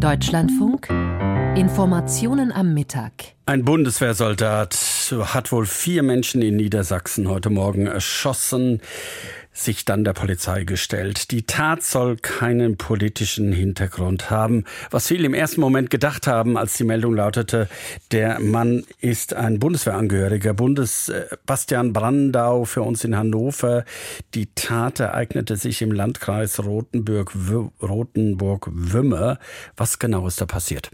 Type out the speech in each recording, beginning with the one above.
Deutschlandfunk Informationen am Mittag. Ein Bundeswehrsoldat hat wohl vier Menschen in Niedersachsen heute Morgen erschossen sich dann der Polizei gestellt. Die Tat soll keinen politischen Hintergrund haben. Was viele im ersten Moment gedacht haben, als die Meldung lautete, der Mann ist ein Bundeswehrangehöriger, Bundes äh, Bastian Brandau für uns in Hannover. Die Tat ereignete sich im Landkreis Rotenburg-Wümme. Was genau ist da passiert?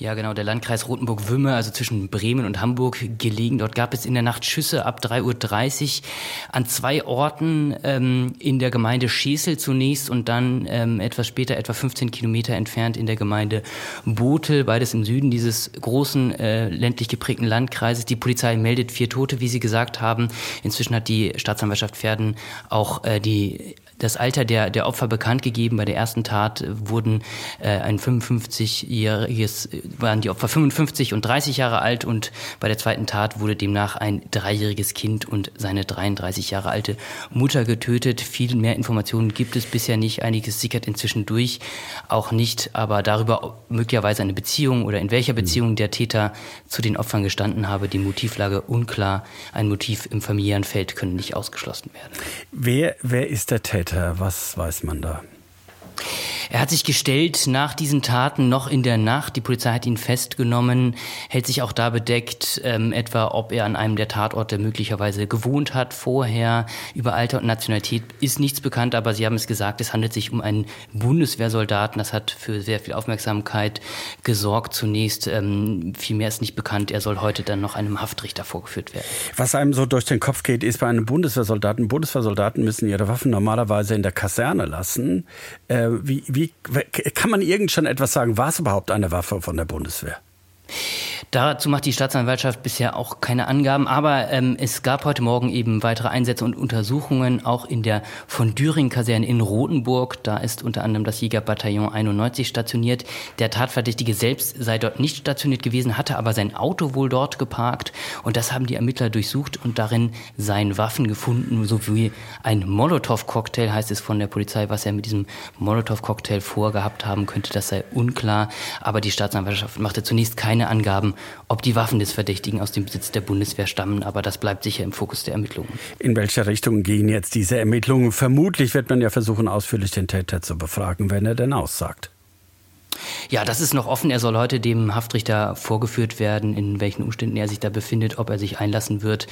Ja, genau, der Landkreis Rotenburg-Wümme, also zwischen Bremen und Hamburg gelegen. Dort gab es in der Nacht Schüsse ab 3.30 Uhr an zwei Orten ähm, in der Gemeinde Schesel zunächst und dann ähm, etwas später, etwa 15 Kilometer entfernt in der Gemeinde Botel, beides im Süden dieses großen äh, ländlich geprägten Landkreises. Die Polizei meldet vier Tote, wie Sie gesagt haben. Inzwischen hat die Staatsanwaltschaft Pferden auch äh, die das Alter der, der Opfer bekannt gegeben. Bei der ersten Tat wurden äh, ein 55-jähriges, waren die Opfer 55 und 30 Jahre alt und bei der zweiten Tat wurde demnach ein dreijähriges Kind und seine 33 Jahre alte Mutter getötet. Viel mehr Informationen gibt es bisher nicht. Einiges sickert inzwischen durch, auch nicht, aber darüber möglicherweise eine Beziehung oder in welcher Beziehung der Täter zu den Opfern gestanden habe, die Motivlage unklar. Ein Motiv im familiären Feld können nicht ausgeschlossen werden. Wer, wer ist der Täter? Was weiß man da? Er hat sich gestellt nach diesen Taten noch in der Nacht. Die Polizei hat ihn festgenommen, hält sich auch da bedeckt, ähm, etwa ob er an einem der Tatorte möglicherweise gewohnt hat vorher. Über Alter und Nationalität ist nichts bekannt, aber Sie haben es gesagt, es handelt sich um einen Bundeswehrsoldaten. Das hat für sehr viel Aufmerksamkeit gesorgt zunächst. Ähm, viel mehr ist nicht bekannt. Er soll heute dann noch einem Haftrichter vorgeführt werden. Was einem so durch den Kopf geht, ist bei einem Bundeswehrsoldaten, Bundeswehrsoldaten müssen ihre Waffen normalerweise in der Kaserne lassen. Äh, wie, wie wie kann man irgend schon etwas sagen? War es überhaupt eine Waffe von der Bundeswehr? Dazu macht die Staatsanwaltschaft bisher auch keine Angaben, aber ähm, es gab heute Morgen eben weitere Einsätze und Untersuchungen, auch in der von Düring-Kaserne in Rothenburg. Da ist unter anderem das Jägerbataillon 91 stationiert. Der Tatverdächtige selbst sei dort nicht stationiert gewesen, hatte aber sein Auto wohl dort geparkt und das haben die Ermittler durchsucht und darin seien Waffen gefunden, sowie ein Molotow-Cocktail, heißt es von der Polizei, was er mit diesem Molotow-Cocktail vorgehabt haben könnte, das sei unklar. Aber die Staatsanwaltschaft machte zunächst keine Angaben ob die Waffen des Verdächtigen aus dem Besitz der Bundeswehr stammen. Aber das bleibt sicher im Fokus der Ermittlungen. In welche Richtung gehen jetzt diese Ermittlungen? Vermutlich wird man ja versuchen, ausführlich den Täter zu befragen, wenn er denn aussagt. Ja, das ist noch offen. Er soll heute dem Haftrichter vorgeführt werden, in welchen Umständen er sich da befindet, ob er sich einlassen wird.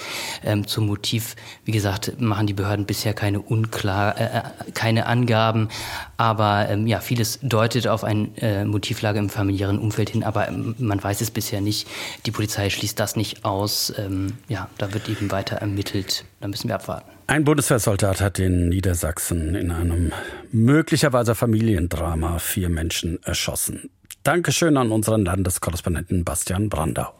Ähm, zum Motiv, wie gesagt, machen die Behörden bisher keine unklar, äh, äh keine Angaben. Aber ähm, ja, vieles deutet auf eine äh, Motivlage im familiären Umfeld hin, aber ähm, man weiß es bisher nicht. Die Polizei schließt das nicht aus. Ähm, ja, da wird eben weiter ermittelt. Da müssen wir abwarten. Ein Bundeswehrsoldat hat in Niedersachsen in einem möglicherweise Familiendrama vier Menschen erschossen. Dankeschön an unseren Landeskorrespondenten Bastian Brandau.